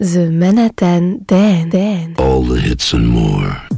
The Manhattan Dan. All the hits and more.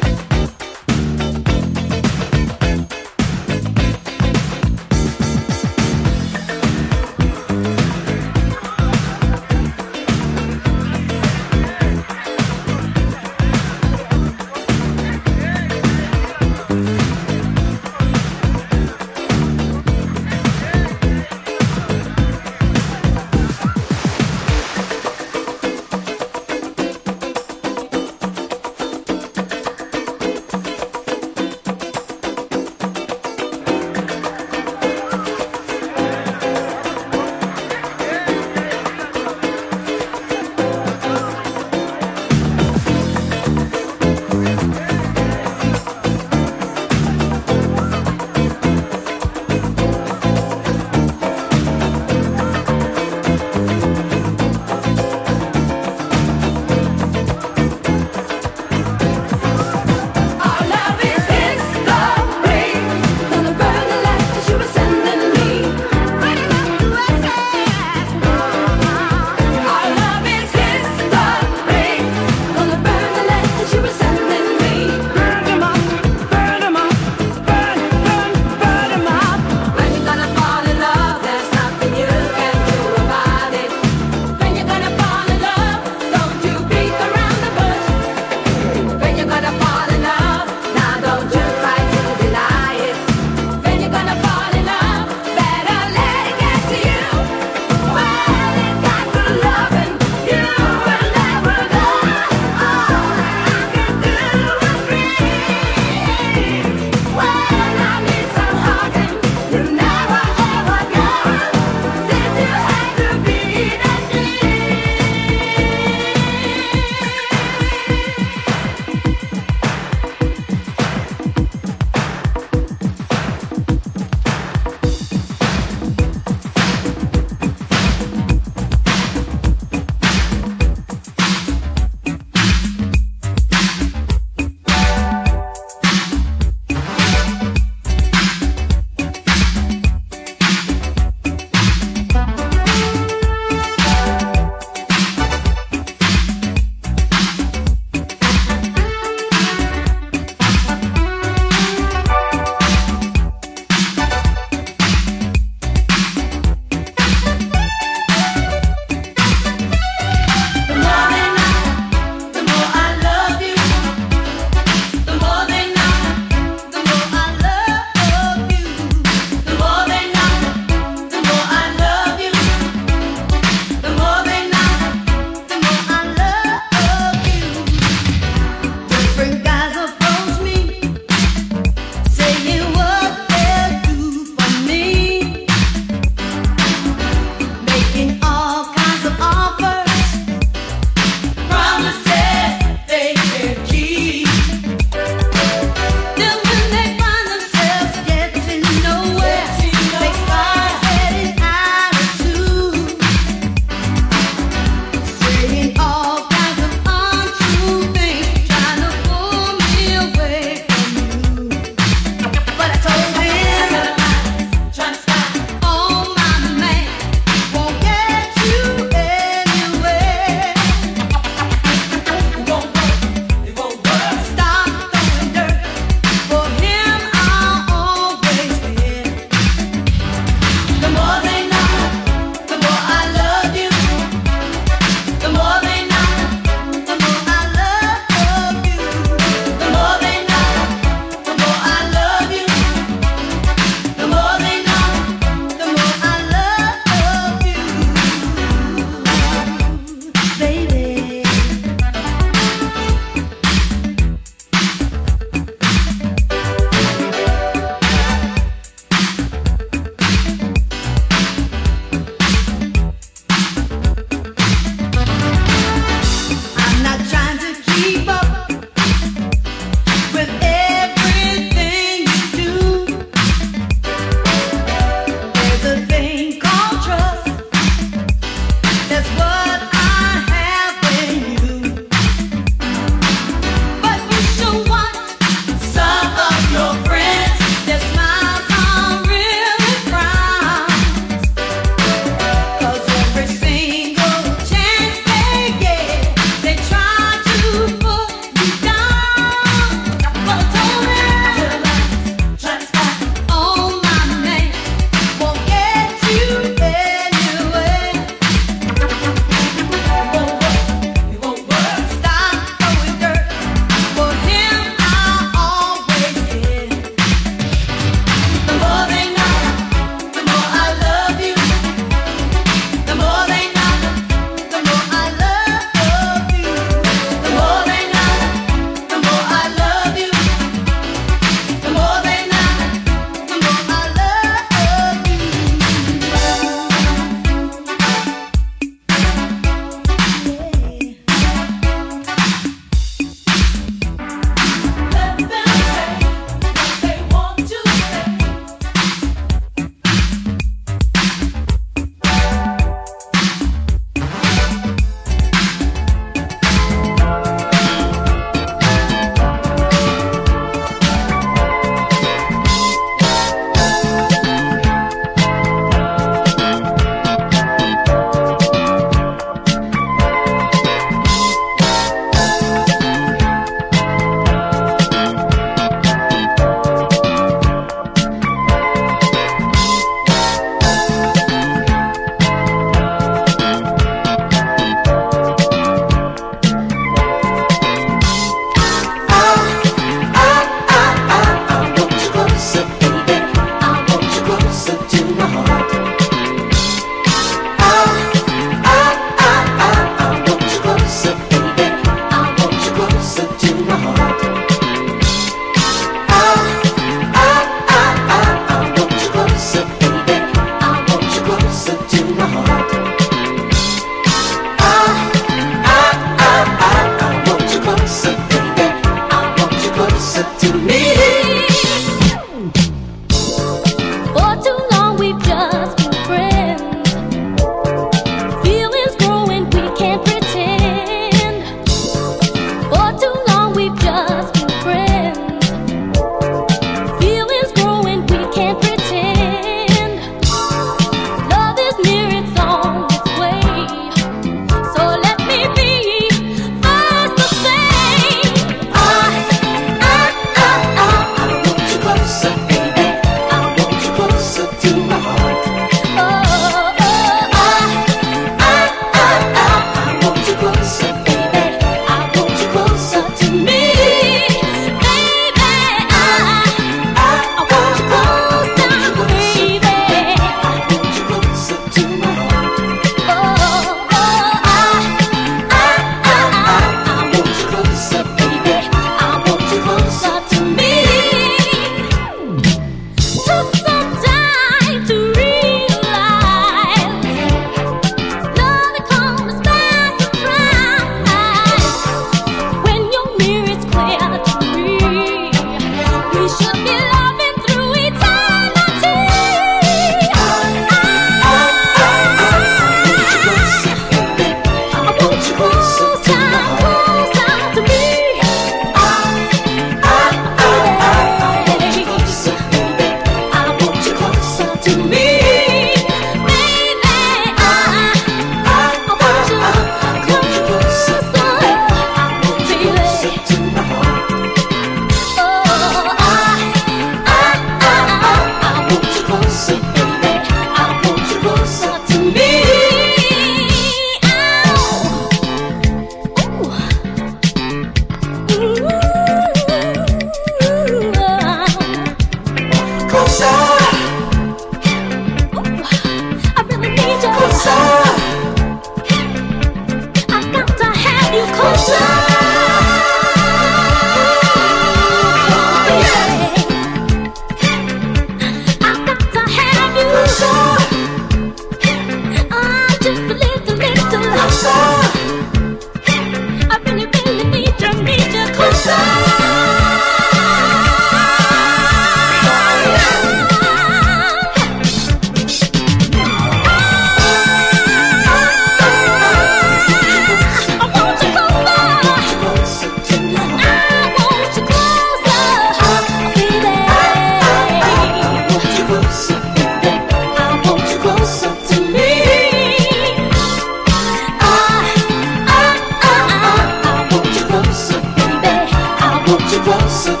was a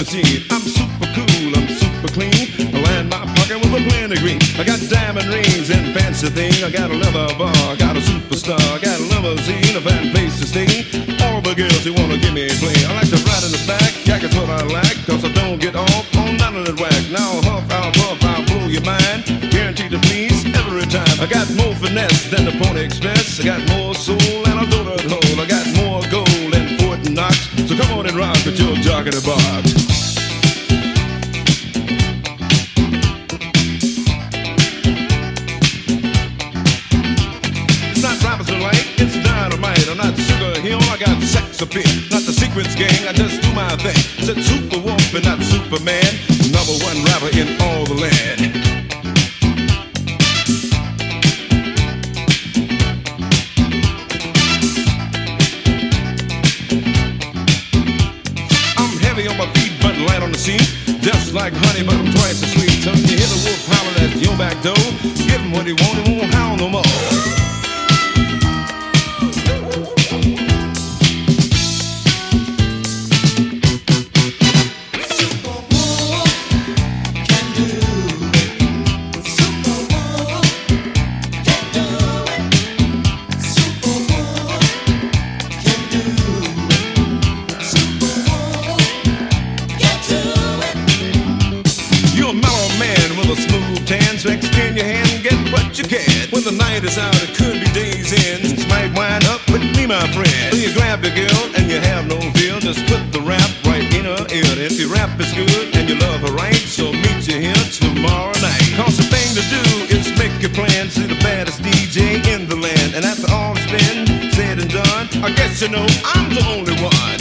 I'm super cool, I'm super clean. I land my pocket with a plant green. I got diamond rings and fancy things. I got a leather bar, I got a superstar, I got a limousine, a van, place to stay. All the girls who wanna give me a clean. I like to ride in the back, jacket's what I like, cause I don't get off on none of that whack. Now I'll huff, I'll puff, I'll blow your mind. Guaranteed to please every time. I got more finesse than the Pony Express. I got more thing to do is make your plans to the baddest DJ in the land. And after all it's been said and done, I guess you know I'm the only one.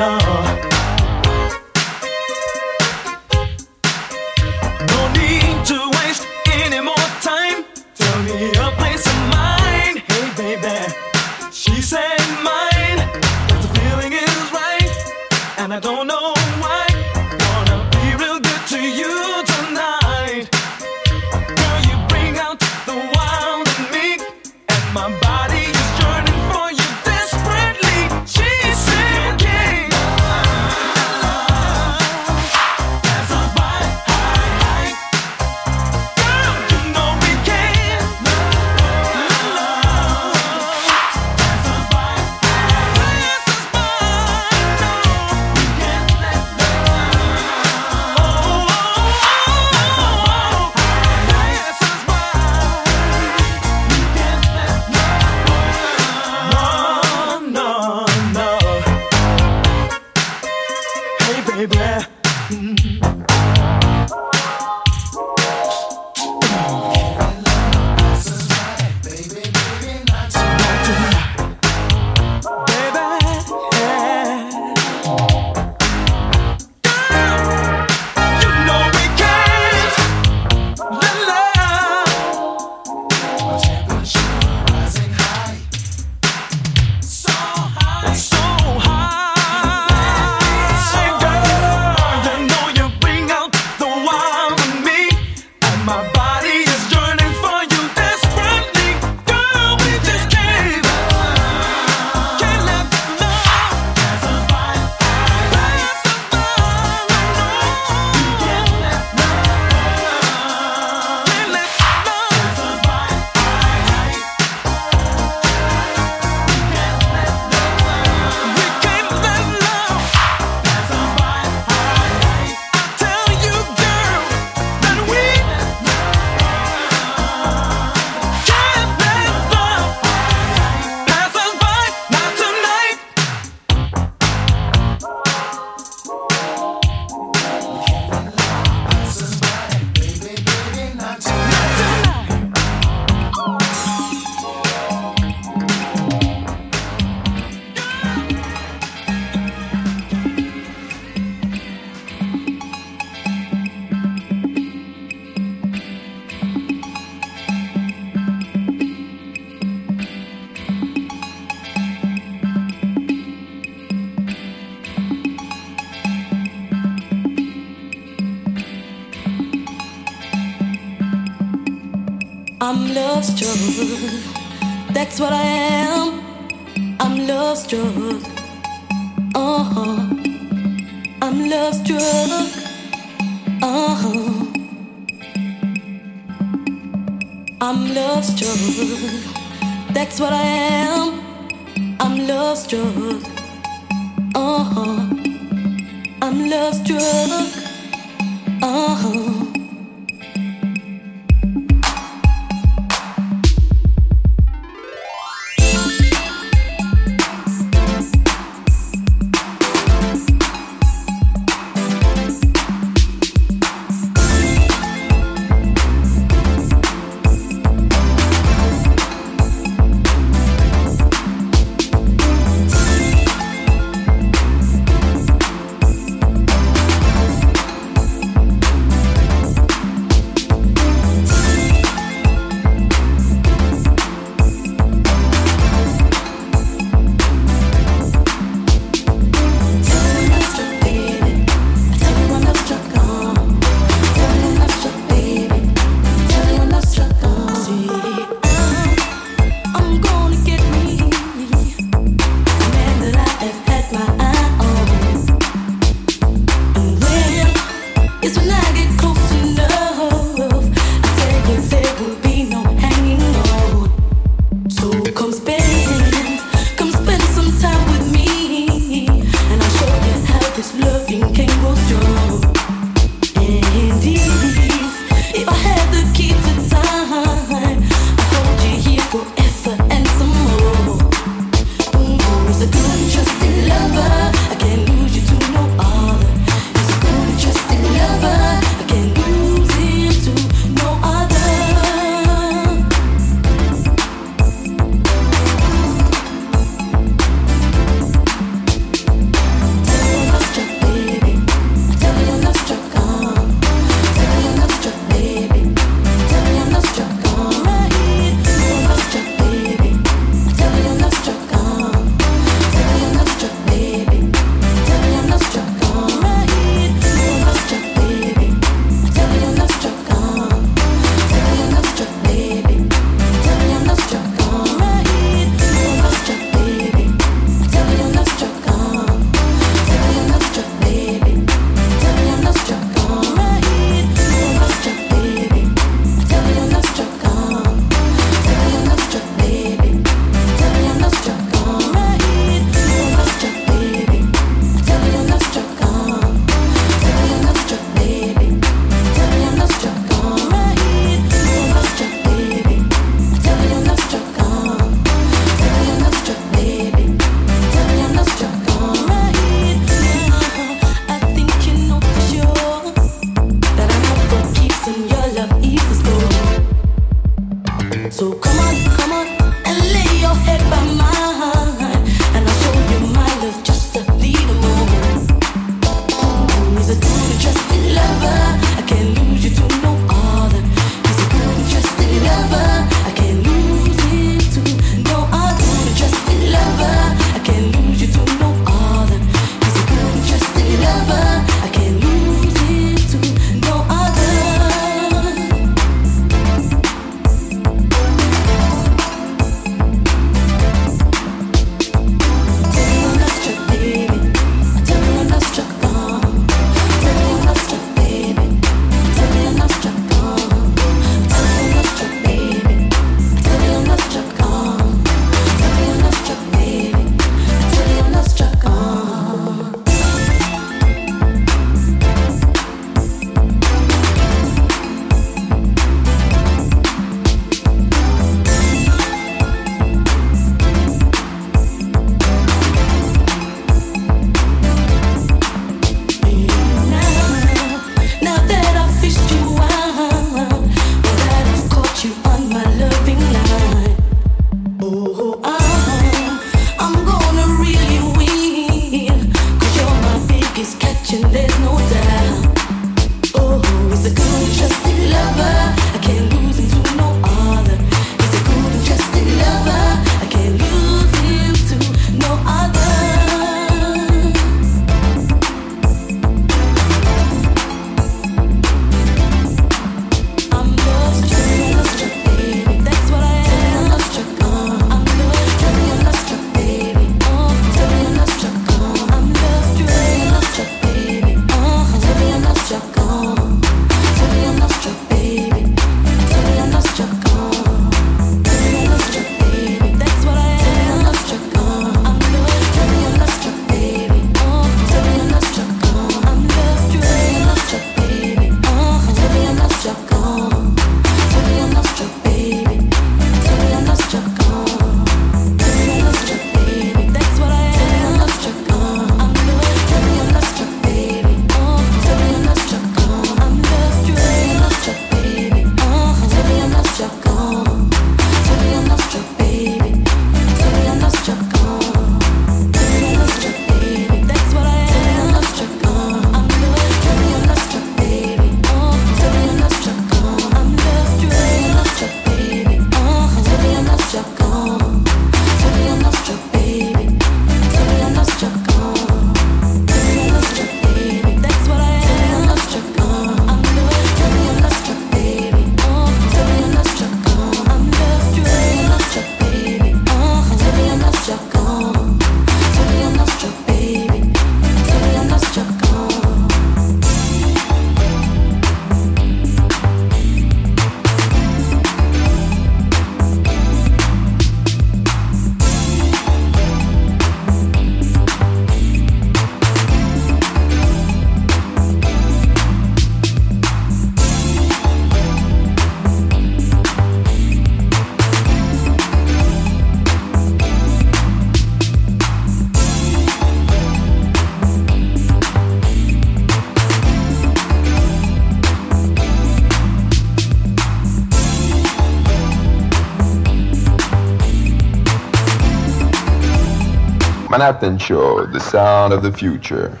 Show, the sound of the future.